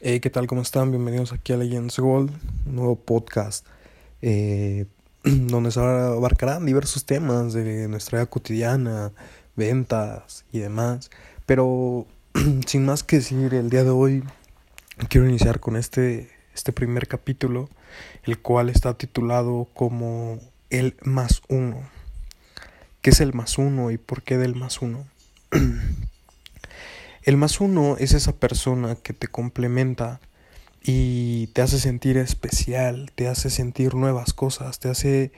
Hey, ¿qué tal? ¿Cómo están? Bienvenidos aquí a Legends Gold, un nuevo podcast eh, donde se abarcarán diversos temas de nuestra vida cotidiana, ventas y demás. Pero sin más que decir, el día de hoy quiero iniciar con este, este primer capítulo, el cual está titulado como El más uno. ¿Qué es el más uno y por qué del más uno? El más uno es esa persona que te complementa y te hace sentir especial, te hace sentir nuevas cosas, te hace,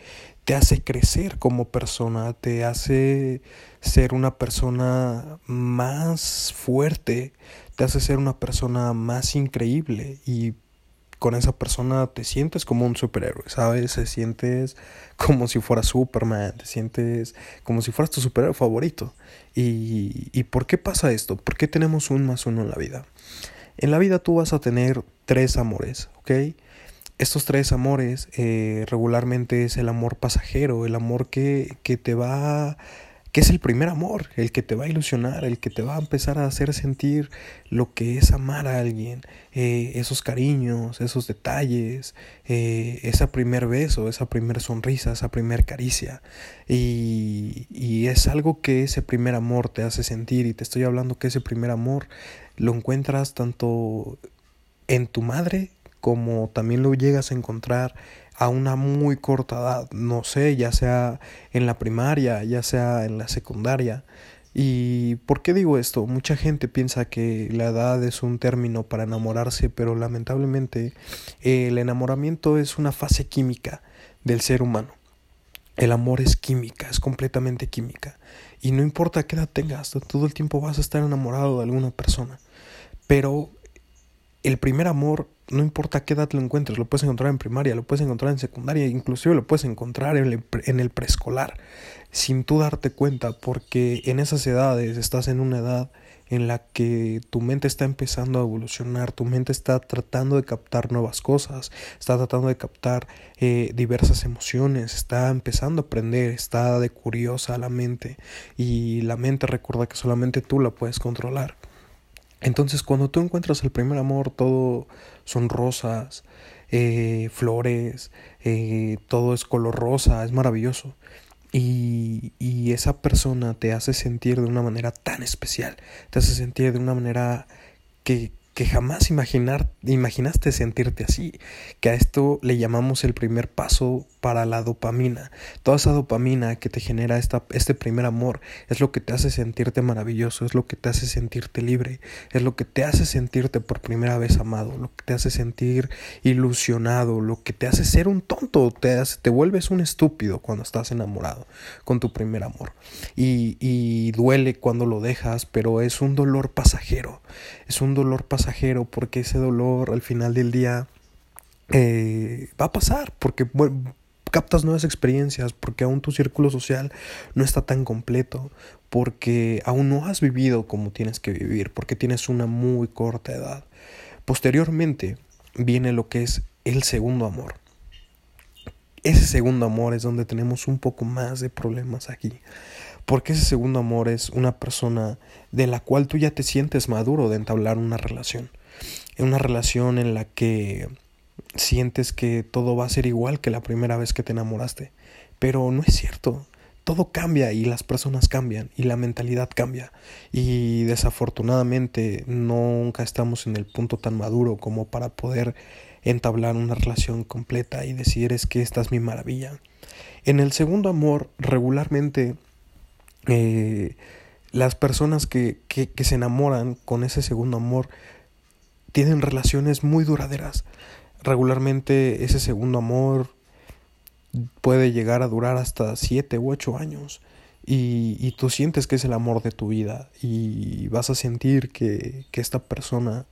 te hace crecer como persona, te hace ser una persona más fuerte, te hace ser una persona más increíble y con esa persona te sientes como un superhéroe, ¿sabes? Te sientes como si fuera Superman, te sientes como si fueras tu superhéroe favorito. ¿Y, ¿Y por qué pasa esto? ¿Por qué tenemos un más uno en la vida? En la vida tú vas a tener tres amores, ¿ok? Estos tres amores eh, regularmente es el amor pasajero, el amor que, que te va que es el primer amor, el que te va a ilusionar, el que te va a empezar a hacer sentir lo que es amar a alguien, eh, esos cariños, esos detalles, eh, ese primer beso, esa primera sonrisa, esa primer caricia. Y, y es algo que ese primer amor te hace sentir y te estoy hablando que ese primer amor lo encuentras tanto en tu madre como también lo llegas a encontrar a una muy corta edad, no sé, ya sea en la primaria, ya sea en la secundaria. ¿Y por qué digo esto? Mucha gente piensa que la edad es un término para enamorarse, pero lamentablemente el enamoramiento es una fase química del ser humano. El amor es química, es completamente química. Y no importa qué edad tengas, todo el tiempo vas a estar enamorado de alguna persona. Pero el primer amor, no importa qué edad lo encuentres, lo puedes encontrar en primaria, lo puedes encontrar en secundaria, inclusive lo puedes encontrar en el, preescolar, sin tú darte cuenta, porque en esas edades estás en una edad en la que tu mente está empezando a evolucionar, tu mente está tratando de captar nuevas cosas, está tratando de captar eh, diversas emociones, está empezando a aprender, está de curiosa la mente y la mente recuerda que solamente tú la puedes controlar. Entonces cuando tú encuentras el primer amor, todo son rosas, eh, flores, eh, todo es color rosa, es maravilloso. Y, y, esa persona te hace sentir de una manera tan especial, te hace sentir de una manera que, que jamás imaginar, imaginaste sentirte así, que a esto le llamamos el primer paso para la dopamina. Toda esa dopamina que te genera esta, este primer amor es lo que te hace sentirte maravilloso, es lo que te hace sentirte libre, es lo que te hace sentirte por primera vez amado, lo que te hace sentir ilusionado, lo que te hace ser un tonto, te, te vuelves un estúpido cuando estás enamorado con tu primer amor. Y, y duele cuando lo dejas, pero es un dolor pasajero, es un dolor pasajero porque ese dolor al final del día eh, va a pasar, porque captas nuevas experiencias, porque aún tu círculo social no está tan completo, porque aún no has vivido como tienes que vivir, porque tienes una muy corta edad. Posteriormente viene lo que es el segundo amor. Ese segundo amor es donde tenemos un poco más de problemas aquí. Porque ese segundo amor es una persona de la cual tú ya te sientes maduro de entablar una relación. Una relación en la que sientes que todo va a ser igual que la primera vez que te enamoraste. Pero no es cierto. Todo cambia y las personas cambian y la mentalidad cambia. Y desafortunadamente nunca estamos en el punto tan maduro como para poder entablar una relación completa y decir es que esta es mi maravilla. En el segundo amor regularmente eh, las personas que, que, se enamoran con ese segundo amor tienen relaciones muy duraderas. Regularmente ese segundo amor puede llegar a durar hasta 7 u 8 años. Y, y, tú sientes que es el amor de tu vida y vas a sentir que, que esta persona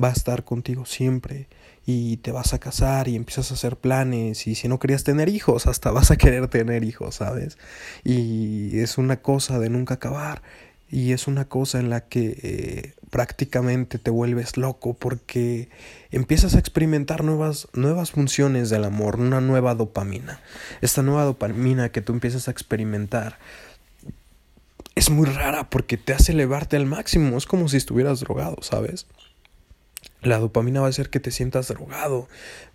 va a estar contigo siempre y te vas a casar y empiezas a hacer planes y si no querías tener hijos, hasta vas a querer tener hijos, ¿sabes? Y es una cosa de nunca acabar y es una cosa en la que eh, prácticamente te vuelves loco porque empiezas a experimentar nuevas, nuevas funciones del amor, una nueva dopamina. Esta nueva dopamina que tú empiezas a experimentar es muy rara porque te hace elevarte al máximo, es como si estuvieras drogado, ¿sabes? La dopamina va a hacer que te sientas drogado.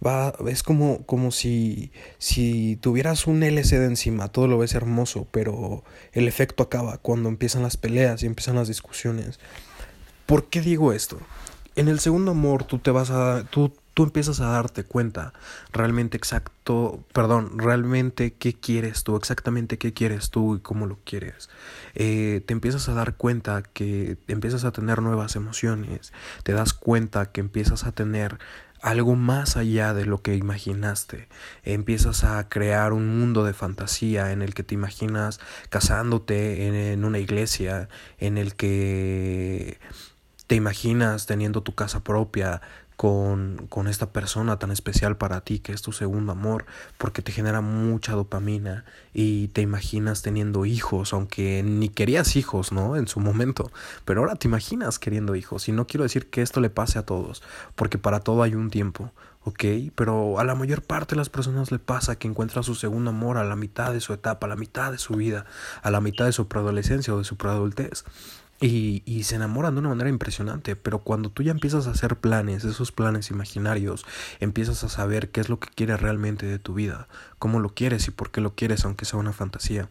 Va, es como, como si, si tuvieras un LCD encima, todo lo ves hermoso, pero el efecto acaba cuando empiezan las peleas y empiezan las discusiones. ¿Por qué digo esto? En el segundo amor tú te vas a tú tú empiezas a darte cuenta realmente exacto, perdón, realmente qué quieres tú, exactamente qué quieres tú y cómo lo quieres. Eh, te empiezas a dar cuenta que empiezas a tener nuevas emociones, te das cuenta que empiezas a tener algo más allá de lo que imaginaste. Empiezas a crear un mundo de fantasía en el que te imaginas casándote en, en una iglesia, en el que te imaginas teniendo tu casa propia, con, con, esta persona tan especial para ti que es tu segundo amor, porque te genera mucha dopamina y te imaginas teniendo hijos, aunque ni querías hijos, ¿no? En su momento, pero ahora te imaginas queriendo hijos y no quiero decir que esto le pase a todos, porque para todo hay un tiempo, ¿ok? Pero a la mayor parte de las personas le pasa que encuentra su segundo amor a la mitad de su etapa, a la mitad de su vida, a la mitad de su preadolescencia o de su preadultez. Y, y, se enamoran de una manera impresionante, pero cuando tú ya empiezas a hacer planes, esos planes imaginarios, empiezas a saber qué es lo que quieres realmente de tu vida, cómo lo quieres y por qué lo quieres, aunque sea una fantasía.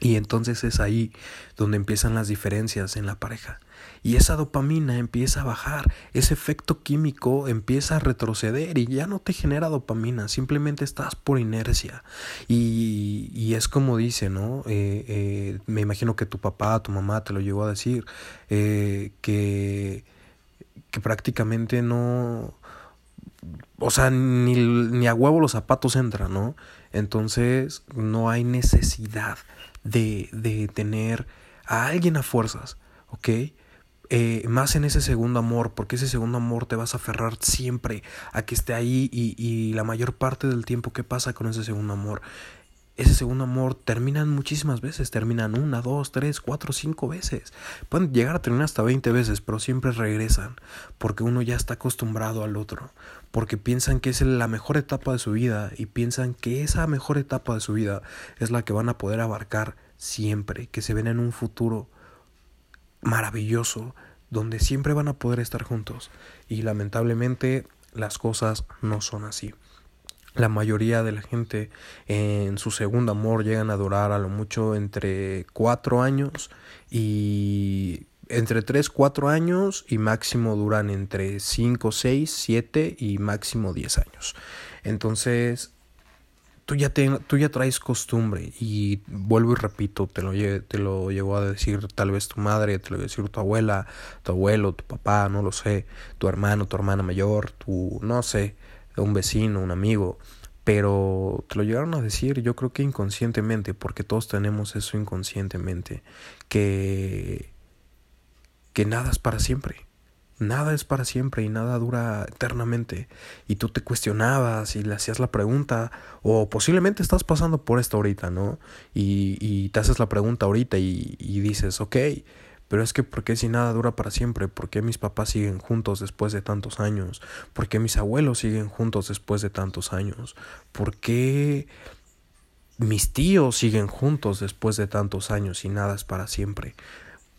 Y entonces es ahí donde empiezan las diferencias en la pareja y esa dopamina empieza a bajar, ese efecto químico empieza a retroceder y ya no te genera dopamina, simplemente estás por inercia. Y, y es como dice, ¿no? Eh, eh, me imagino que tu papá, tu mamá te lo llegó a decir, eh, que, que prácticamente no... O sea, ni, ni a huevo los zapatos entran, ¿no? Entonces no hay necesidad de, de tener a alguien a fuerzas, ¿ok? Eh, más en ese segundo amor, porque ese segundo amor te vas a aferrar siempre a que esté ahí y, y la mayor parte del tiempo que pasa con ese segundo amor ese segundo amor terminan muchísimas veces, terminan una, dos, tres, cuatro, cinco veces. Pueden llegar a terminar hasta veinte veces, pero siempre regresan, porque uno ya está acostumbrado al otro, porque piensan que es la mejor etapa de su vida y piensan que esa mejor etapa de su vida es la que van a poder abarcar siempre, que se ven en un futuro maravilloso donde siempre van a poder estar juntos y lamentablemente las cosas no son así. La mayoría de la gente en su segundo amor llegan a durar a lo mucho entre cuatro años y entre 3, 4 años y máximo duran entre 5, 6, 7 y máximo 10 años. Entonces, tú ya, te, tú ya traes costumbre y vuelvo y repito, te lo, te lo llegó a decir tal vez tu madre, te lo a decir tu abuela, tu abuelo, tu papá, no lo sé, tu hermano, tu hermana mayor, tu, no sé, un vecino, un amigo, pero te lo llegaron a decir yo creo que inconscientemente, porque todos tenemos eso inconscientemente, que, que nada es para siempre nada es para siempre y nada dura eternamente. Y tú te cuestionabas y le hacías la pregunta, o posiblemente estás pasando por esto ahorita, ¿no? Y, y te haces la pregunta ahorita y, y, dices, ok, pero es que ¿por qué si nada dura para siempre? ¿Por qué mis papás siguen juntos después de tantos años? ¿Por qué mis abuelos siguen juntos después de tantos años? ¿Por qué mis tíos siguen juntos después de tantos años y nada es para siempre?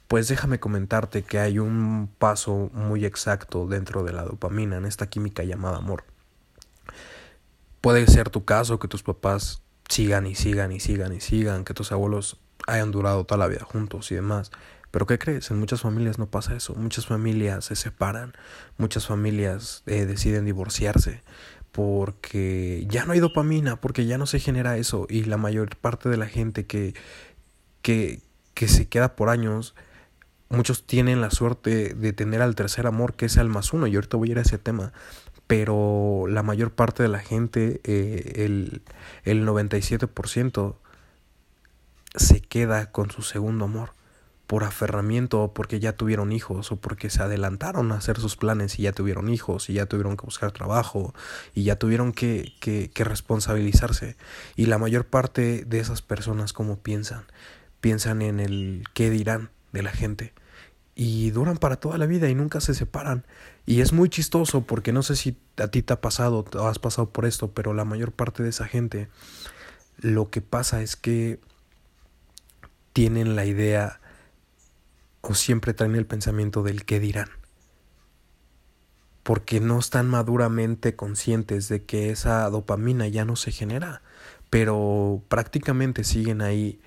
Pues déjame comentarte que hay un paso muy exacto dentro de la dopamina, en esta química llamada amor. Puede ser tu caso que tus papás sigan y sigan y sigan y sigan, que tus abuelos hayan durado toda la vida juntos y demás. Pero ¿qué crees? En muchas familias no pasa eso. Muchas familias se separan, muchas familias eh, deciden divorciarse porque ya no hay dopamina, porque ya no se genera eso. Y la mayor parte de la gente que, que, que se queda por años muchos tienen la suerte de tener al tercer amor que es el más uno. Y ahorita voy a ir a ese tema. Pero la mayor parte de la gente eh, el, el 97% se queda con su segundo amor por aferramiento o porque ya tuvieron hijos o porque se adelantaron a hacer sus planes y ya tuvieron hijos y ya tuvieron que buscar trabajo y ya tuvieron que, que, que responsabilizarse. Y la mayor parte de esas personas como piensan piensan en el qué dirán de la gente. Y duran para toda la vida y nunca se separan. Y es muy chistoso porque no sé si a ti te ha pasado o has pasado por esto, pero la mayor parte de esa gente lo que pasa es que tienen la idea o siempre traen el pensamiento del qué dirán. porque no están maduramente conscientes de que esa dopamina ya no se genera, pero prácticamente siguen ahí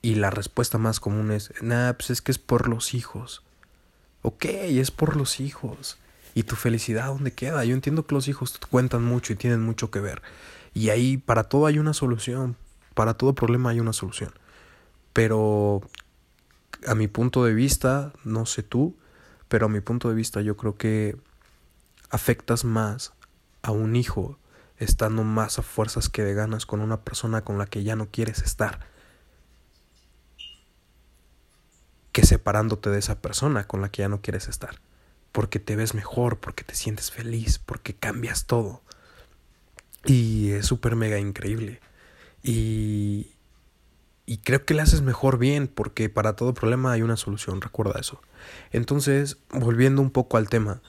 y la respuesta más común es, nah, pues es que es por los hijos. Ok, es por los hijos. ¿Y tu felicidad dónde queda? Yo entiendo que los hijos cuentan mucho y tienen mucho que ver. Y ahí para todo hay una solución. Para todo problema hay una solución. Pero a mi punto de vista, no sé tú, pero a mi punto de vista yo creo que afectas más a un hijo estando más a fuerzas que de ganas con una persona con la que ya no quieres estar que separándote de esa persona con la que ya no quieres estar. Porque te ves mejor, porque te sientes feliz, porque cambias todo. Y es súper mega increíble. Y, y creo que le haces mejor bien, porque para todo problema hay una solución, recuerda eso. Entonces, volviendo un poco al tema,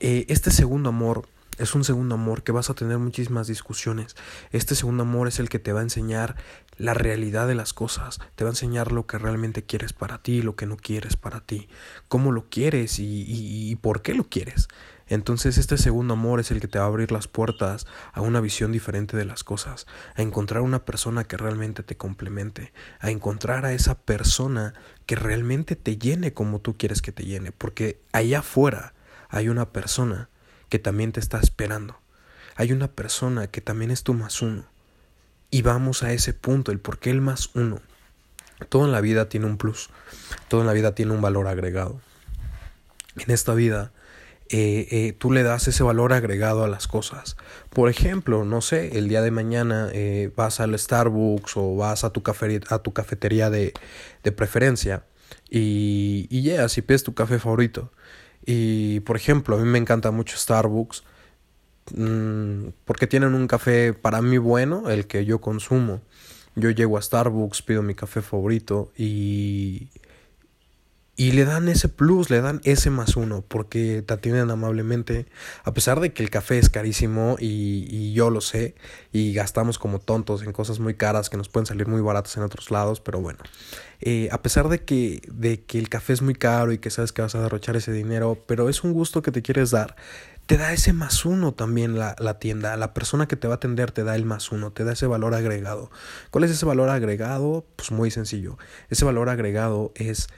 eh, este segundo amor es un segundo amor que vas a tener muchísimas discusiones. Este segundo amor es el que te va a enseñar la realidad de las cosas, te va a enseñar lo que realmente quieres para ti, lo que no quieres para ti, cómo lo quieres y, y, por qué lo quieres. Entonces este segundo amor es el que te va a abrir las puertas a una visión diferente de las cosas, a encontrar una persona que realmente te complemente, a encontrar a esa persona que realmente te llene como tú quieres que te llene, porque allá afuera hay una persona que también te está esperando. Hay una persona que también es tu más uno. Y vamos a ese punto, el por qué el más uno. Todo en la vida tiene un plus, todo en la vida tiene un valor agregado. En esta vida, eh, eh, tú le das ese valor agregado a las cosas. Por ejemplo, no sé, el día de mañana eh, vas al Starbucks o vas a tu, a tu cafetería de, preferencia y, y llegas y pides tu café favorito. Y por ejemplo, a mí me encanta mucho Starbucks mm, porque tienen un café para mí bueno, el que yo consumo. Yo llego a Starbucks, pido mi café favorito y y le dan ese plus, le dan ese más uno, porque te atienden amablemente, a pesar de que el café es carísimo y, y, yo lo sé, y gastamos como tontos en cosas muy caras que nos pueden salir muy baratas en otros lados, pero bueno, eh, a pesar de que, de que el café es muy caro y que sabes que vas a derrochar ese dinero, pero es un gusto que te quieres dar, te da ese más uno también la, la tienda, la persona que te va a atender te da el más uno, te da ese valor agregado. ¿Cuál es ese valor agregado? Pues muy sencillo, ese valor agregado es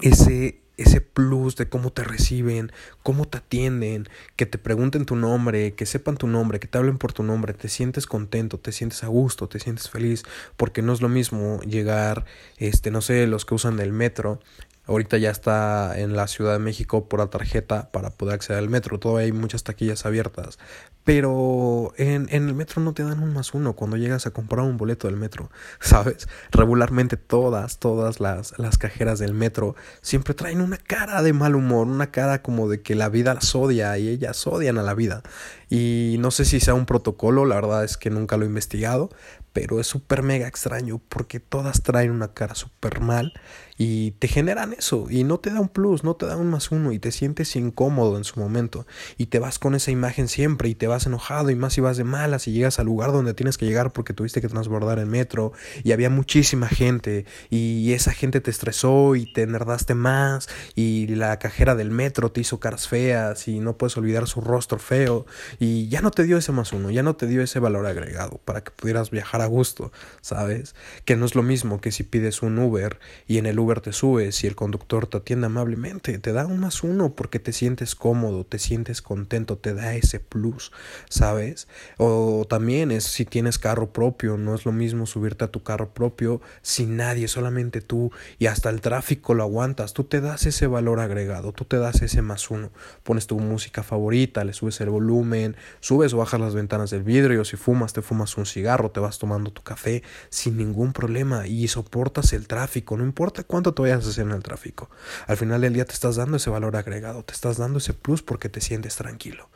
ese, ese plus de cómo te reciben, cómo te atienden, que te pregunten tu nombre, que sepan tu nombre, que te hablen por tu nombre, te sientes contento, te sientes a gusto, te sientes feliz, porque no es lo mismo llegar, este, no sé, los que usan el metro, Ahorita ya está en la Ciudad de México por la tarjeta para poder acceder al metro. Todavía hay muchas taquillas abiertas. Pero en, en, el metro no te dan un más uno cuando llegas a comprar un boleto del metro, ¿sabes? Regularmente todas, todas las, las cajeras del metro siempre traen una cara de mal humor, una cara como de que la vida las odia y ellas odian a la vida. Y no sé si sea un protocolo, la verdad es que nunca lo he investigado, pero es súper mega extraño porque todas traen una cara súper mal y te generan eso y no te da un plus, no te da un más uno y te sientes incómodo en su momento y te vas con esa imagen siempre y te vas enojado y más si vas de malas y llegas al lugar donde tienes que llegar porque tuviste que transbordar el metro y había muchísima gente y esa gente te estresó y te enerdaste más y la cajera del metro te hizo caras feas y no puedes olvidar su rostro feo y ya no te dio ese más uno, ya no te dio ese valor agregado para que pudieras viajar a gusto, ¿sabes? Que no es lo mismo que si pides un Uber y en el Uber te subes y el conductor te atiende amablemente, te da un más uno porque te sientes cómodo, te sientes contento, te da ese plus, ¿sabes? O también es si tienes carro propio, no es lo mismo subirte a tu carro propio sin nadie, solamente tú y hasta el tráfico lo aguantas, tú te das ese valor agregado, tú te das ese más uno, pones tu música favorita, le subes el volumen, subes o bajas las ventanas del vidrio, si fumas te fumas un cigarro, te vas tomando tu café sin ningún problema y soportas el tráfico, no importa cuánto te vayas a hacer en el tráfico. Al final del día te estás dando ese valor agregado, te estás dando ese plus porque te sientes tranquilo.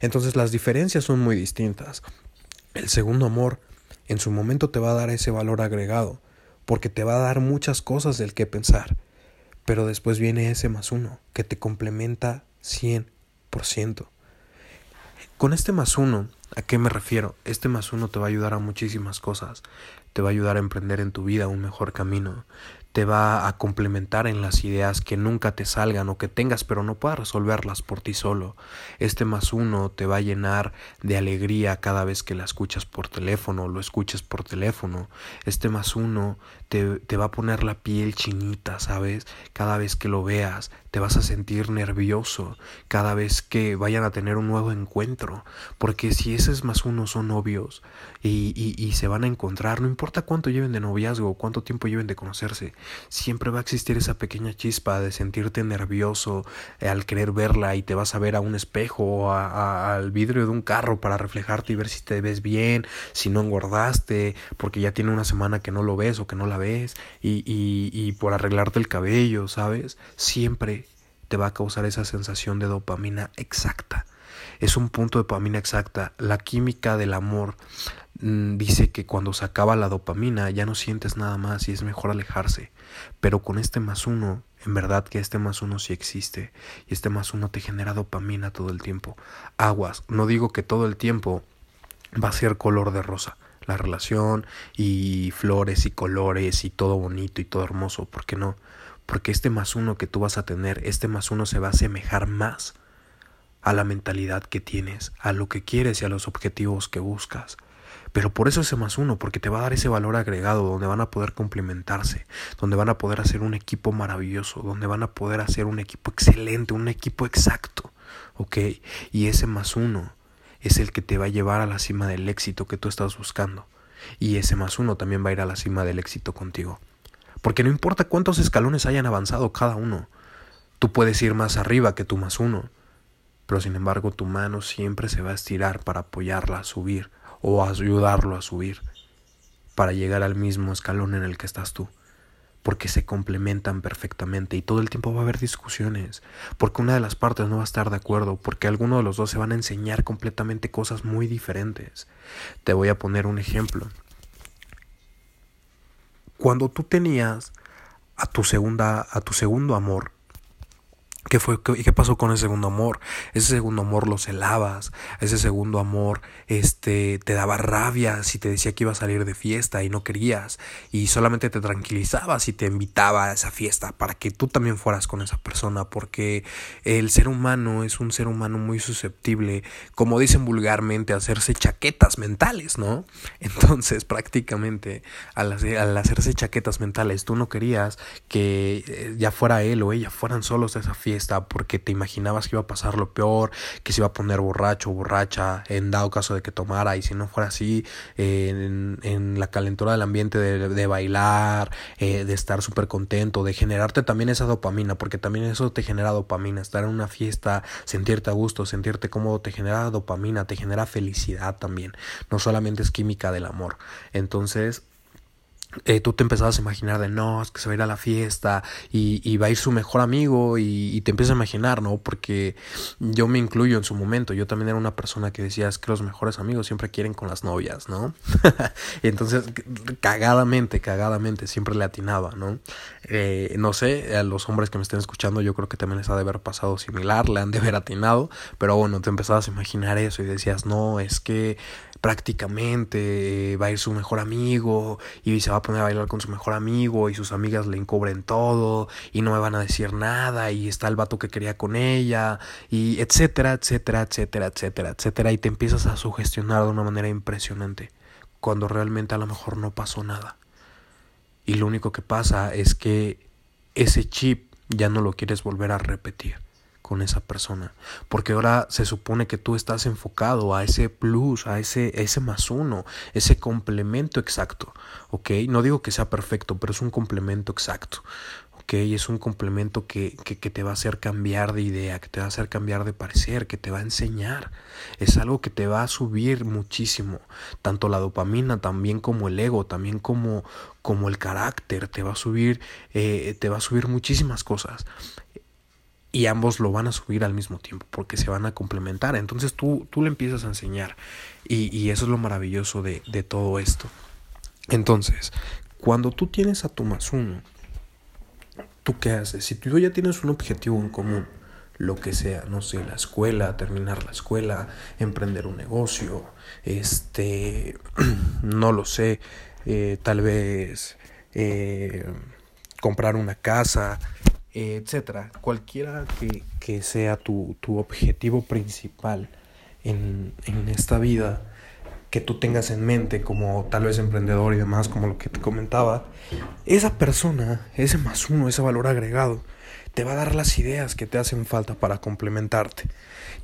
Entonces las diferencias son muy distintas. El segundo amor en su momento te va a dar ese valor agregado, porque te va a dar muchas cosas del que pensar. Pero después viene ese más uno, que te complementa 100%. Con este más uno, ¿a qué me refiero? Este más uno te va a ayudar a muchísimas cosas. te va a ayudar a emprender en tu vida un mejor camino, te va a complementar en las ideas que nunca te salgan o que tengas pero no puedas resolverlas por ti solo. Este más uno te va a llenar de alegría cada vez que la escuchas por teléfono o lo escuches por teléfono. Este más uno te, te va a poner la piel chinita, ¿sabes? Cada vez que lo veas te vas a sentir nervioso cada vez que vayan a tener un nuevo encuentro. Porque si esos más uno son novios y, y, se van a encontrar, no importa cuánto lleven de noviazgo, cuánto tiempo lleven de conocerse, siempre va a existir esa pequeña chispa de sentirte nervioso eh, al querer verla y te vas a ver a un espejo o al vidrio de un carro para reflejarte y ver si te ves bien, si no engordaste, porque ya tiene una semana que no lo ves o que no la ves y, y, y por arreglarte el cabello, ¿sabes? Siempre te va a causar esa sensación de dopamina exacta. Es un punto de dopamina exacta. La química del amor Mm, dice que cuando se acaba la dopamina ya no sientes nada más y es mejor alejarse. Pero con este más uno, en verdad que este más uno sí existe y este más uno te genera dopamina todo el tiempo. Aguas, no digo que todo el tiempo va a ser color de rosa la relación y flores y colores y todo bonito y todo hermoso, ¿por qué no? Porque este más uno que tú vas a tener, este más uno se va a asemejar más a la mentalidad que tienes, a lo que quieres y a los objetivos que buscas. Pero por eso ese más uno, porque te va a dar ese valor agregado donde van a poder complementarse, donde van a poder hacer un equipo maravilloso, donde van a poder hacer un equipo excelente, un equipo exacto. ¿Ok? Y ese más uno es el que te va a llevar a la cima del éxito que tú estás buscando. Y ese más uno también va a ir a la cima del éxito contigo. Porque no importa cuántos escalones hayan avanzado cada uno, tú puedes ir más arriba que tu más uno, pero sin embargo tu mano siempre se va a estirar para apoyarla a subir o ayudarlo a subir para llegar al mismo escalón en el que estás tú. Porque se complementan perfectamente y todo el tiempo va a haber discusiones, porque una de las partes no va a estar de acuerdo, porque alguno de los dos se van a enseñar completamente cosas muy diferentes. Te voy a poner un ejemplo. Cuando tú tenías a tu segunda a tu segundo amor, ¿Qué fue? ¿Qué, pasó con ese segundo amor? Ese segundo amor lo celabas, ese segundo amor este, te daba rabia si te decía que iba a salir de fiesta y no querías, y solamente te tranquilizabas y te invitaba a esa fiesta para que tú también fueras con esa persona, porque el ser humano es un ser humano muy susceptible, como dicen vulgarmente, a hacerse chaquetas mentales, ¿no? Entonces, prácticamente, al, al hacerse chaquetas mentales, tú no querías que eh, ya fuera él o ella fueran solos a esa fiesta porque te imaginabas que iba a pasar lo peor, que se iba a poner borracho o borracha en dado caso de que tomara y si no fuera así, en, la calentura del ambiente de, de bailar, eh, de estar súper contento, de generarte también esa dopamina, porque también eso te genera dopamina, estar en una fiesta, sentirte a gusto, sentirte cómodo, te genera dopamina, te genera felicidad también, no solamente es química del amor. Entonces, eh, tú te empezabas a imaginar de no, es que se va a ir a la fiesta y, y va a ir su mejor amigo y, y, te empiezas a imaginar, ¿no? Porque yo me incluyo en su momento, yo también era una persona que decía que los mejores amigos siempre quieren con las novias, ¿no? entonces, cagadamente, cagadamente, siempre le atinaba, ¿no? Eh, no sé, a los hombres que me estén escuchando yo creo que también les ha de haber pasado similar, le han de haber atinado, pero bueno, te empezabas a imaginar eso y decías, no, es que prácticamente va a ir su mejor amigo y se va a poner a bailar con su mejor amigo y sus amigas le encubren todo y no me van a decir nada y está el vato que quería con ella y etcétera, etcétera, etcétera, etcétera, etcétera y te empiezas a sugestionar de una manera impresionante cuando realmente a lo mejor no pasó nada. Y lo único que pasa es que ese chip ya no lo quieres volver a repetir con esa persona. Porque ahora se supone que tú estás enfocado a ese plus, a ese, ese más uno, ese complemento exacto. ¿Ok? No digo que sea perfecto, pero es un complemento exacto. ¿Ok? Es un complemento que, que, que te va a hacer cambiar de idea, que te va a hacer cambiar de parecer, que te va a enseñar. Es algo que te va a subir muchísimo. Tanto la dopamina, también como el ego, también como, como el carácter. Te va a subir, eh, te va a subir muchísimas cosas y ambos lo van a subir al mismo tiempo porque se van a complementar. Entonces tú, tú le empiezas a enseñar y, y eso es lo maravilloso de, de, todo esto. Entonces, cuando tú tienes a tu más uno, ¿tú qué haces? Si tú ya tienes un objetivo en común, lo que sea, no sé, la escuela, terminar la escuela, emprender un negocio, este, no lo sé, eh, tal vez eh, comprar una casa, etcétera. Cualquiera que, que sea tu, tu, objetivo principal en, en esta vida que tú tengas en mente como tal vez emprendedor y demás, como lo que te comentaba, esa persona, ese más uno, ese valor agregado, te va a dar las ideas que te hacen falta para complementarte.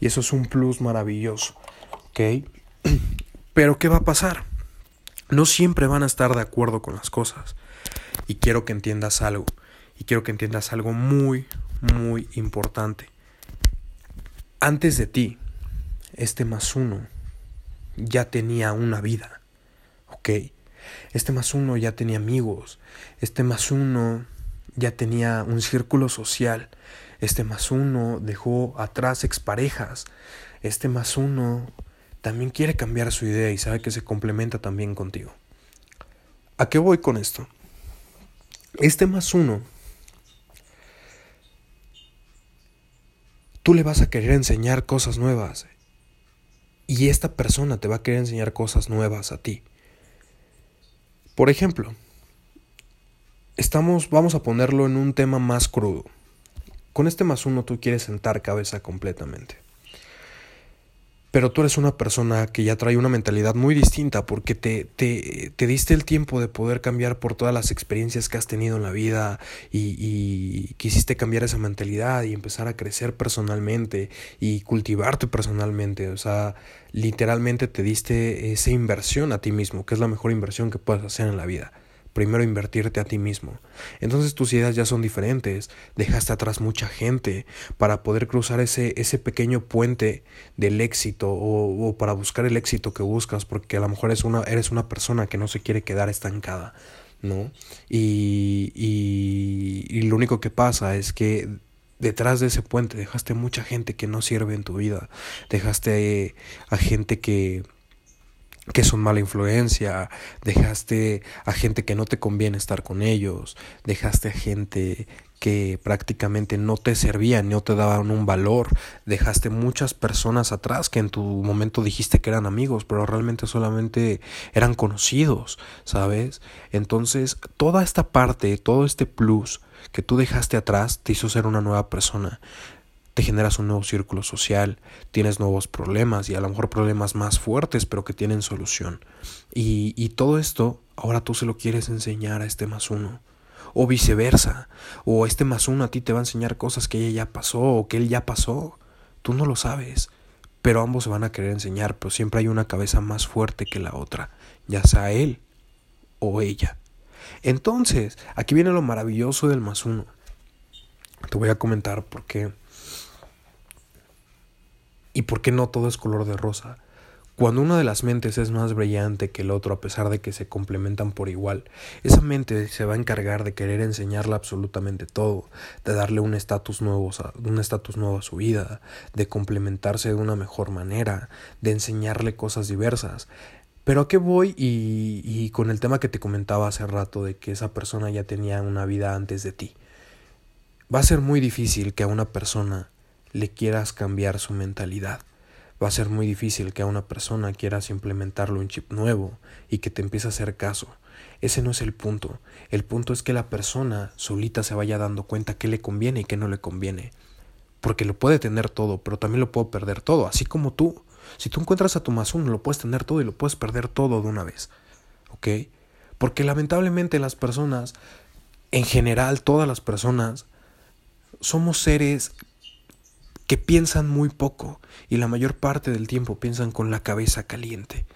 Y eso es un plus maravilloso, ¿ok? Pero ¿qué va a pasar? No siempre van a estar de acuerdo con las cosas. Y quiero que entiendas algo. Y quiero que entiendas algo muy, muy importante. Antes de ti, este más uno ya tenía una vida, ¿ok? Este más uno ya tenía amigos, este más uno ya tenía un círculo social, este más uno dejó atrás exparejas, este más uno también quiere cambiar su idea y sabe que se complementa también contigo. ¿A qué voy con esto? Este más uno, tú le vas a querer enseñar cosas nuevas y esta persona te va a querer enseñar cosas nuevas a ti. Por ejemplo, estamos, vamos a ponerlo en un tema más crudo. Con este más uno tú quieres sentar cabeza completamente pero tú eres una persona que ya trae una mentalidad muy distinta porque te, te, te, diste el tiempo de poder cambiar por todas las experiencias que has tenido en la vida y, y, quisiste cambiar esa mentalidad y empezar a crecer personalmente y cultivarte personalmente. O sea, literalmente te diste esa inversión a ti mismo, que es la mejor inversión que puedes hacer en la vida primero invertirte a ti mismo. Entonces tus ideas ya son diferentes, dejaste atrás mucha gente para poder cruzar ese, ese pequeño puente del éxito o, para buscar el éxito que buscas, porque a lo mejor eres una, eres una persona que no se quiere quedar estancada. ¿no? Y, y, y lo único que pasa es que detrás de ese puente dejaste mucha gente que no sirve en tu vida, dejaste a gente que, que son mala influencia, dejaste a gente que no te conviene estar con ellos, dejaste a gente que prácticamente no te servían, no te daban un valor, dejaste muchas personas atrás que en tu momento dijiste que eran amigos, pero realmente solamente eran conocidos, ¿sabes? Entonces, toda esta parte, todo este plus que tú dejaste atrás te hizo ser una nueva persona te generas un nuevo círculo social, tienes nuevos problemas y a lo mejor problemas más fuertes pero que tienen solución. Y, y todo esto ahora tú se lo quieres enseñar a este más uno. O viceversa. O este más uno a ti te va a enseñar cosas que ella ya pasó o que él ya pasó. Tú no lo sabes. Pero ambos se van a querer enseñar, pero siempre hay una cabeza más fuerte que la otra, ya sea él o ella. Entonces, aquí viene lo maravilloso del más uno. Te voy a comentar por qué ¿Y por qué no todo es color de rosa? Cuando una de las mentes es más brillante que el otro a pesar de que se complementan por igual, esa mente se va a encargar de querer enseñarle absolutamente todo, de darle un estatus nuevo, un estatus nuevo a su vida, de complementarse de una mejor manera, de enseñarle cosas diversas. Pero a qué voy y, y con el tema que te comentaba hace rato de que esa persona ya tenía una vida antes de ti. Va a ser muy difícil que a una persona le quieras cambiar su mentalidad. Va a ser muy difícil que a una persona quieras implementarle un chip nuevo y que te empiece a hacer caso. Ese no es el punto. El punto es que la persona solita se vaya dando cuenta qué le conviene y qué no le conviene. Porque lo puede tener todo, pero también lo puedo perder todo, así como tú. Si tú encuentras a tu más uno, lo puedes tener todo y lo puedes perder todo de una vez. ¿Ok? Porque lamentablemente las personas, en general todas las personas, somos seres que piensan muy poco y la mayor parte del tiempo piensan con la cabeza caliente.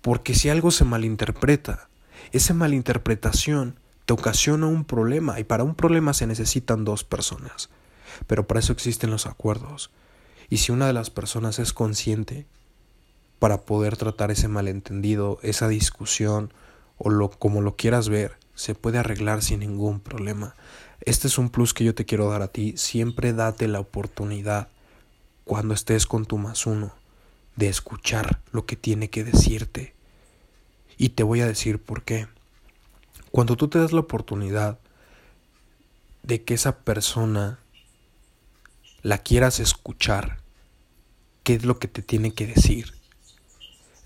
Porque si algo se malinterpreta, esa malinterpretación te ocasiona un problema y para un problema se necesitan dos personas. Pero para eso existen los acuerdos. Y si una de las personas es consciente para poder tratar ese malentendido, esa discusión o lo como lo quieras ver, se puede arreglar sin ningún problema. Este es un plus que yo te quiero dar a ti. Siempre date la oportunidad, cuando estés con tu más uno, de escuchar lo que tiene que decirte. Y te voy a decir por qué. Cuando tú te das la oportunidad de que esa persona la quieras escuchar, qué es lo que te tiene que decir.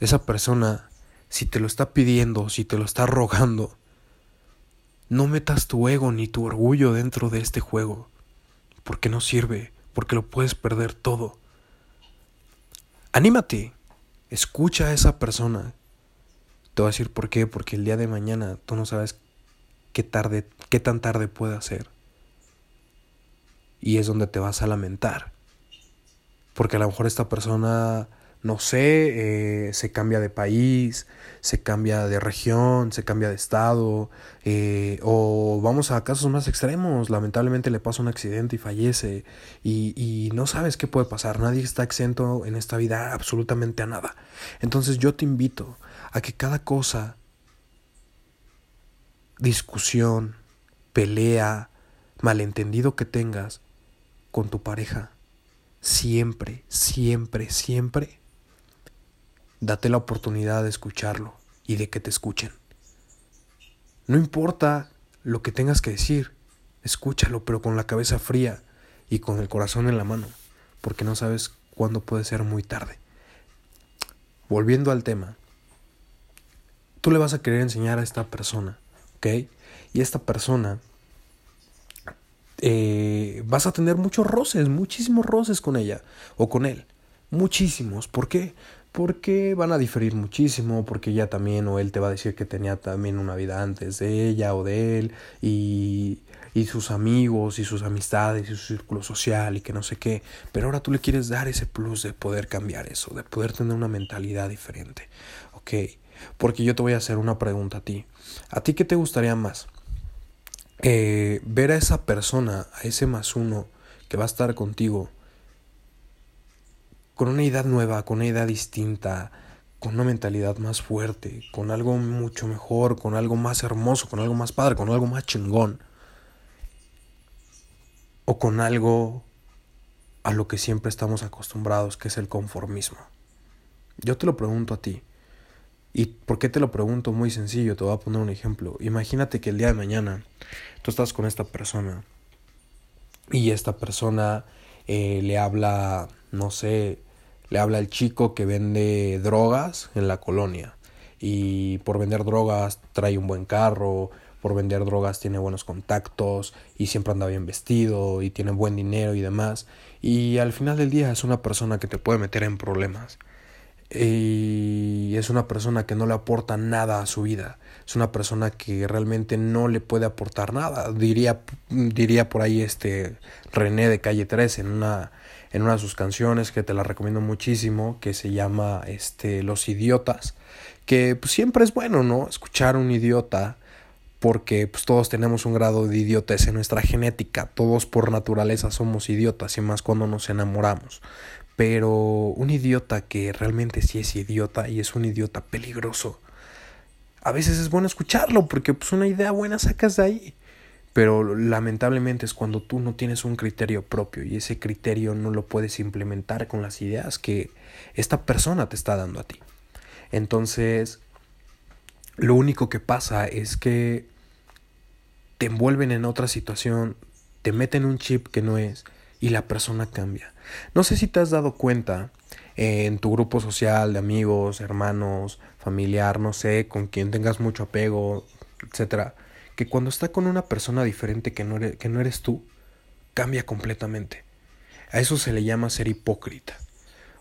Esa persona si te lo está pidiendo, si te lo está rogando, no metas tu ego ni tu orgullo dentro de este juego, porque no sirve, porque lo puedes perder todo. Anímate, escucha a esa persona. Te voy a decir por qué, porque el día de mañana tú no sabes qué tarde, qué tan tarde puede ser. Y es donde te vas a lamentar. Porque a lo mejor esta persona no sé, eh, se cambia de país, se cambia de región, se cambia de estado, eh, o vamos a casos más extremos, lamentablemente le pasa un accidente y fallece, y, y no sabes qué puede pasar, nadie está exento en esta vida absolutamente a nada. Entonces yo te invito a que cada cosa, discusión, pelea, malentendido que tengas con tu pareja, siempre, siempre, siempre date la oportunidad de escucharlo y de que te escuchen. No importa lo que tengas que decir, escúchalo, pero con la cabeza fría y con el corazón en la mano, porque no sabes cuándo puede ser muy tarde. Volviendo al tema, tú le vas a querer enseñar a esta persona, ¿ok? Y esta persona eh, vas a tener muchos roces, muchísimos roces con ella o con él. Muchísimos. ¿Por qué? Porque van a diferir muchísimo, porque ella también o él te va a decir que tenía también una vida antes de ella o de él y, y sus amigos y sus amistades y su círculo social y que no sé qué, pero ahora tú le quieres dar ese plus de poder cambiar eso, de poder tener una mentalidad diferente, ¿ok? Porque yo te voy a hacer una pregunta a ti, ¿a ti qué te gustaría más? Eh, ver a esa persona, a ese más uno que va a estar contigo, con una idea nueva, con una idea distinta, con una mentalidad más fuerte, con algo mucho mejor, con algo más hermoso, con algo más padre, con algo más chingón. O con algo a lo que siempre estamos acostumbrados, que es el conformismo. Yo te lo pregunto a ti. ¿Y por qué te lo pregunto? Muy sencillo, te voy a poner un ejemplo. Imagínate que el día de mañana tú estás con esta persona y esta persona eh, le habla, no sé, le habla el chico que vende drogas en la colonia y por vender drogas trae un buen carro, por vender drogas tiene buenos contactos y siempre anda bien vestido y tiene buen dinero y demás. Y al final del día es una persona que te puede meter en problemas. Y es una persona que no le aporta nada a su vida. Es una persona que realmente no le puede aportar nada. Diría, diría por ahí este René de Calle 13 en una en una de sus canciones que te la recomiendo muchísimo, que se llama este, Los Idiotas, que pues, siempre es bueno, ¿no? Escuchar a un idiota, porque pues, todos tenemos un grado de idiotez en nuestra genética, todos por naturaleza somos idiotas, y más cuando nos enamoramos. Pero un idiota que realmente sí es idiota y es un idiota peligroso, a veces es bueno escucharlo, porque pues una idea buena sacas de ahí. Pero lamentablemente es cuando tú no tienes un criterio propio y ese criterio no lo puedes implementar con las ideas que esta persona te está dando a ti. Entonces, lo único que pasa es que te envuelven en otra situación, te meten un chip que no es y la persona cambia. No sé si te has dado cuenta en tu grupo social de amigos, hermanos, familiar, no sé, con quien tengas mucho apego, etcétera que cuando está con una persona diferente que no, eres, no tú, cambia completamente. A eso se le llama ser hipócrita.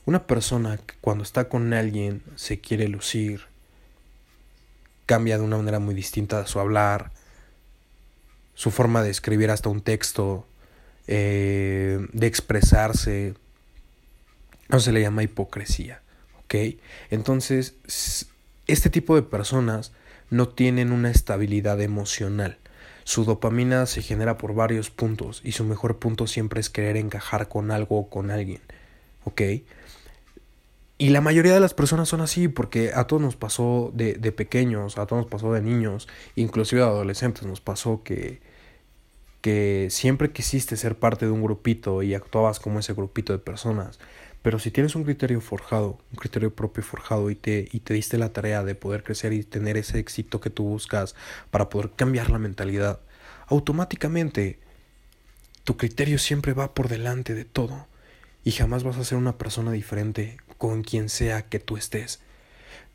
Una persona que cuando está con alguien se quiere lucir, cambia de una manera muy distinta su hablar, su forma de escribir hasta un texto, eh, de expresarse, eso se le llama hipocresía. ¿Ok? Entonces, este tipo de personas no tienen una estabilidad emocional. Su dopamina se genera por varios puntos y su mejor punto siempre es querer encajar con algo o con alguien. ¿Ok? Y la mayoría de las personas son así porque a todos nos pasó de, de pequeños, a todos nos pasó de niños, inclusive de adolescentes nos pasó que, que siempre quisiste ser parte de un grupito y actuabas como ese grupito de personas pero si tienes un criterio forjado, un criterio propio forjado y te, y te diste la tarea de poder crecer y tener ese éxito que tú buscas para poder cambiar la mentalidad, automáticamente tu criterio siempre va por delante de todo y jamás vas a ser una persona diferente con quien sea que tú estés.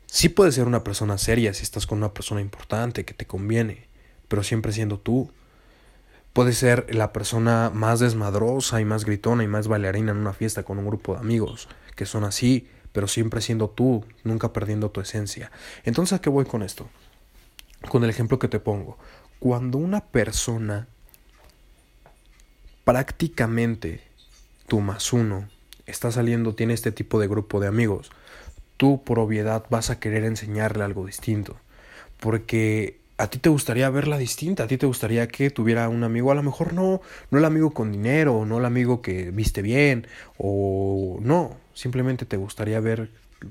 Sí puedes ser una persona seria si estás con una persona importante que te conviene, pero siempre siendo tú. Puedes ser la persona más desmadrosa y más gritona y más bailarina en una fiesta con un grupo de amigos que son así, pero siempre siendo tú, nunca perdiendo tu esencia. Entonces, ¿a qué voy con esto? Con el ejemplo que te pongo. Cuando una persona prácticamente tu más uno está saliendo, tiene este tipo de grupo de amigos, tú por obviedad vas a querer enseñarle algo distinto. Porque a ti te gustaría verla distinta, a ti te gustaría que tuviera un amigo, a lo mejor no, no el amigo con dinero, no el amigo que viste bien, o no, simplemente te gustaría ver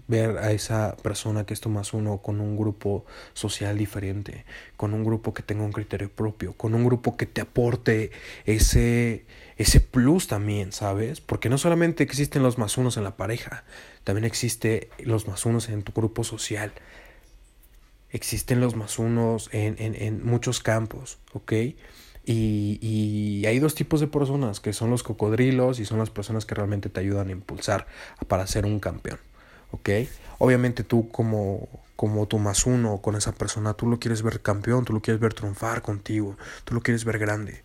ver a esa persona que es tu más uno con un grupo social diferente, con un grupo que tenga un criterio propio, con un grupo que te aporte ese, ese plus también, ¿sabes? Porque no solamente existen los más unos en la pareja, también existe los más unos en tu grupo social. Existen los más unos en, en, en muchos campos, ¿ok? Y, y, hay dos tipos de personas, que son los cocodrilos y son las personas que realmente te ayudan a impulsar para ser un campeón. ¿Ok? Obviamente tú como, como tu más uno con esa persona, tú lo quieres ver campeón, tú lo quieres ver triunfar contigo, tú lo quieres ver grande.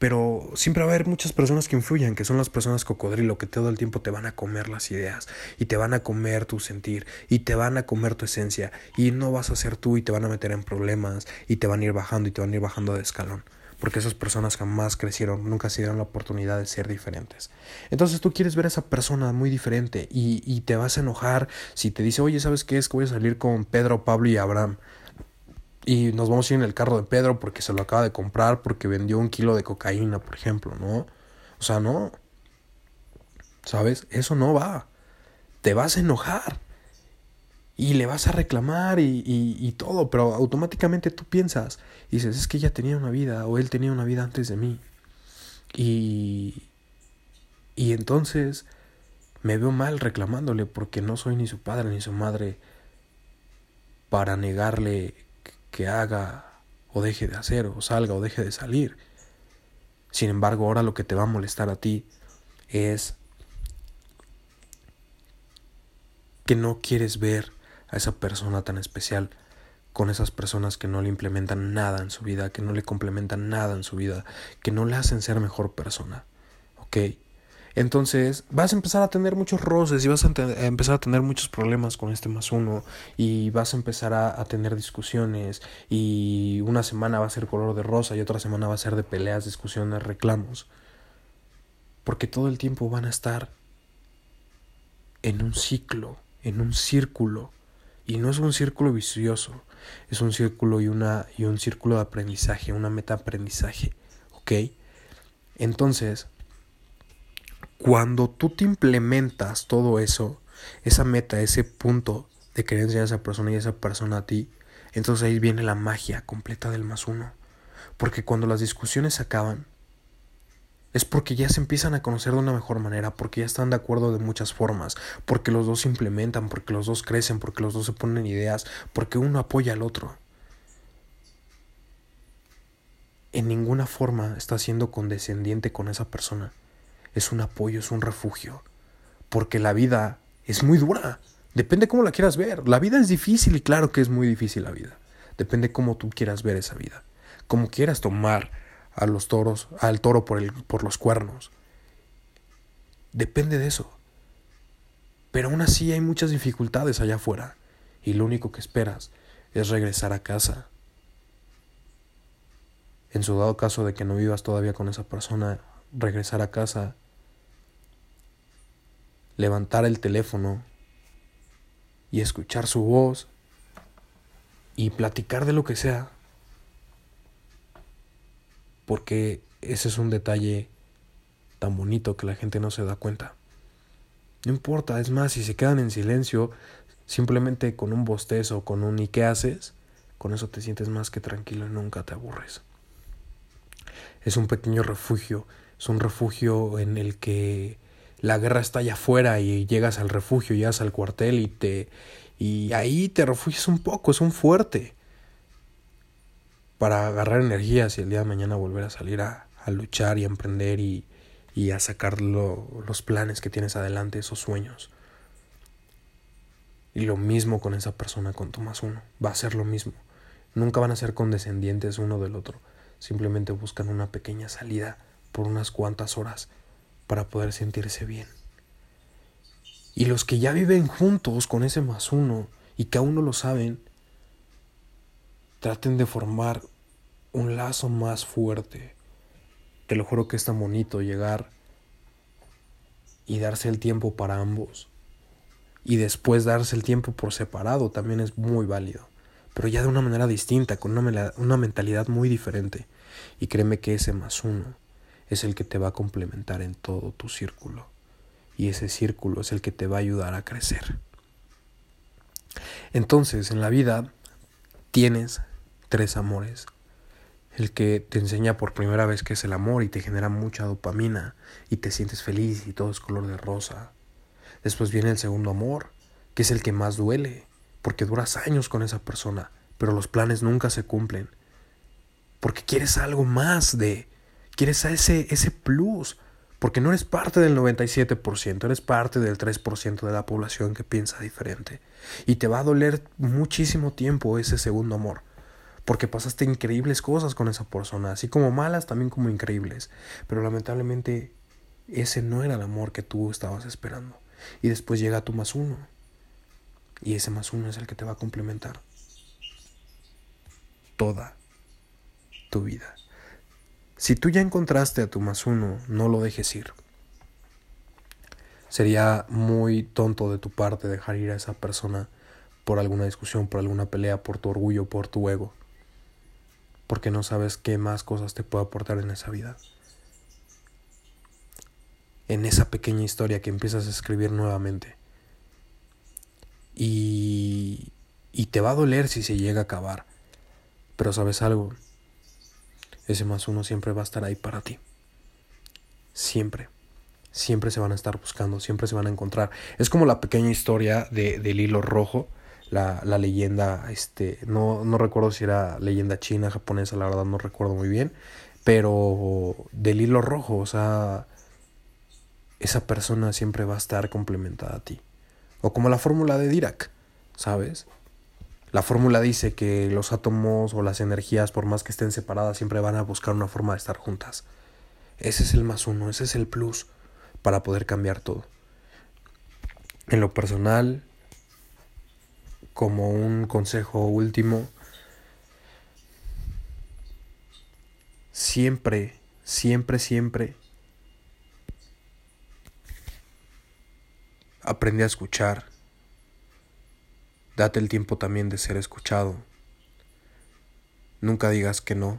Pero siempre va a haber muchas personas que influyen, que son las personas cocodrilo, que todo el tiempo te van a comer las ideas y te van a comer tu sentir y te van a comer tu esencia y no vas a ser tú y te van a meter en problemas y te van a ir bajando y te van a ir bajando de escalón porque esas personas jamás crecieron, nunca se dieron la oportunidad de ser diferentes. Entonces tú quieres ver a esa persona muy diferente y, y te vas a enojar si te dice, oye, ¿sabes qué es? Que voy a salir con Pedro, Pablo y Abraham. Y nos vamos a ir en el carro de Pedro porque se lo acaba de comprar, porque vendió un kilo de cocaína, por ejemplo, ¿no? O sea, no. ¿Sabes? Eso no va. Te vas a enojar y le vas a reclamar y, y, todo, pero automáticamente tú piensas y dices, es que ella tenía una vida o él tenía una vida antes de mí. Y, y entonces me veo mal reclamándole porque no soy ni su padre ni su madre para negarle que haga o deje de hacer o salga o deje de salir. Sin embargo, ahora lo que te va a molestar a ti es que no quieres ver a esa persona tan especial con esas personas que no le implementan nada en su vida, que no le complementan nada en su vida, que no le hacen ser mejor persona. ¿Ok? Entonces vas a empezar a tener muchos roces y vas a, empezar a tener muchos problemas con este más uno y vas a empezar a, tener discusiones y una semana va a ser color de rosa y otra semana va a ser de peleas, discusiones, reclamos. Porque todo el tiempo van a estar en un ciclo, en un círculo y no es un círculo vicioso, es un círculo y, una, y un círculo de aprendizaje, una meta aprendizaje, ¿ok? Entonces, cuando tú te implementas todo eso, esa meta, ese punto de creencia a esa persona y esa persona a ti, entonces ahí viene la magia completa del más uno. Porque cuando las discusiones acaban, es porque ya se empiezan a conocer de una mejor manera, porque ya están de acuerdo de muchas formas, porque los dos se implementan, porque los dos crecen, porque los dos se ponen ideas, porque uno apoya al otro. En ninguna forma está siendo condescendiente con esa persona. Es un apoyo, es un refugio. Porque la vida es muy dura. Depende cómo la quieras ver. La vida es difícil y claro que es muy difícil la vida. Depende cómo tú quieras ver esa vida. Cómo quieras tomar a los toros, al toro por, el, por los cuernos. Depende de eso. Pero aún así hay muchas dificultades allá afuera y lo único que esperas es regresar a casa. En su dado caso de que no vivas todavía con esa persona, regresar a casa, levantar el teléfono y escuchar su voz y platicar de lo que sea porque ese es un detalle tan bonito que la gente no se da cuenta. No importa, es más, si se quedan en silencio, simplemente con un bostezo con un ¿y qué haces? Con eso te sientes más que tranquilo y nunca te aburres. Es un pequeño refugio, es un refugio en el que la guerra está allá afuera y llegas al refugio, llegas al cuartel y te y ahí te refugias un poco, es un fuerte para agarrar energías y el día de mañana volver a salir a, luchar y a emprender y, y a sacar los planes que tienes adelante, esos sueños. Y lo mismo con esa persona con tu más uno. Va a ser lo mismo. Nunca van a ser condescendientes uno del otro. Simplemente buscan una pequeña salida por unas cuantas horas para poder sentirse bien. Y los que ya viven juntos con ese más uno y que aún no lo saben, traten de formar un lazo más fuerte. Te lo juro que es tan bonito llegar y darse el tiempo para ambos. Y después darse el tiempo por separado también es muy válido. Pero ya de una manera distinta, con una, una mentalidad muy diferente. Y créeme que ese más uno es el que te va a complementar en todo tu círculo. Y ese círculo es el que te va a ayudar a crecer. Entonces, en la vida tienes tres amores. El que te enseña por primera vez qué es el amor y te genera mucha dopamina y te sientes feliz y todo es color de rosa. Después viene el segundo amor, que es el que más duele, porque duras años con esa persona, pero los planes nunca se cumplen. Porque quieres algo más de, quieres a ese, ese plus, porque no eres parte del 97%, eres parte del 3% de la población que piensa diferente. Y te va a doler muchísimo tiempo ese segundo amor porque pasaste increíbles cosas con esa persona, así como malas, también como increíbles. Pero lamentablemente ese no era el amor que tú estabas esperando. Y después llega tu más uno. Y ese más uno es el que te va a complementar toda tu vida. Si tú ya encontraste a tu más uno, no lo dejes ir. Sería muy tonto de tu parte dejar ir a esa persona por alguna discusión, por alguna pelea, por tu orgullo, por tu ego porque no sabes qué más cosas te puede aportar en esa vida. En esa pequeña historia que empiezas a escribir nuevamente. Y, y te va a doler si se llega a acabar. Pero sabes algo, ese más uno siempre va a estar ahí para ti. Siempre. Siempre se van a estar buscando, siempre se van a encontrar. Es como la pequeña historia de, del hilo rojo la, la leyenda, este, no, no recuerdo si era leyenda china, japonesa, la verdad no recuerdo muy bien, pero del hilo rojo, o sea, esa persona siempre va a estar complementada a ti. O como la fórmula de Dirac, ¿sabes? La fórmula dice que los átomos o las energías, por más que estén separadas, siempre van a buscar una forma de estar juntas. Ese es el más uno, ese es el plus para poder cambiar todo. En lo personal, como un consejo último, siempre, siempre, siempre aprende a escuchar. Date el tiempo también de ser escuchado. Nunca digas que no,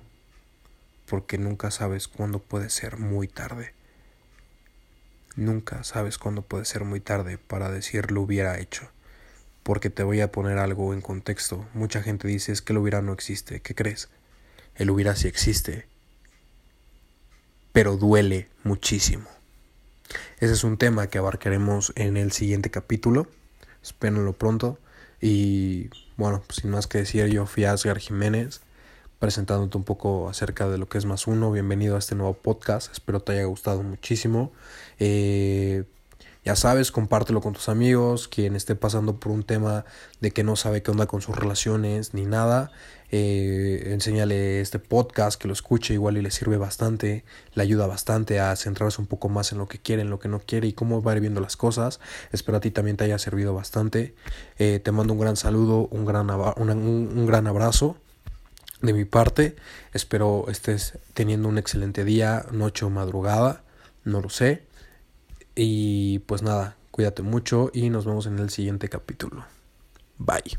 porque nunca sabes cuándo puede ser muy tarde. Nunca sabes cuándo puede ser muy tarde para decir lo hubiera hecho porque te voy a poner algo en contexto. Mucha gente dice es que el hubiera no existe. ¿Qué crees? El hubiera sí existe, pero duele muchísimo. Ese es un tema que abarcaremos en el siguiente capítulo. Espérenlo pronto. Y bueno, pues sin más que decir, yo fui Asgar Jiménez, presentándote un poco acerca de lo que es más uno. Bienvenido a este nuevo podcast. Espero te haya gustado muchísimo. Eh, ya sabes, compártelo con tus amigos, quien esté pasando por un tema de que no sabe qué onda con sus relaciones ni nada. Eh, enséñale este podcast, que lo escuche igual y le sirve bastante, le ayuda bastante a centrarse un poco más en lo que quiere, en lo que no quiere y cómo va a ir viendo las cosas. Espero a ti también te haya servido bastante. Eh, te mando un gran saludo, un gran, un gran abrazo de mi parte. Espero estés teniendo un excelente día, noche o madrugada, no lo sé. Y pues nada, cuídate mucho y nos vemos en el siguiente capítulo. Bye.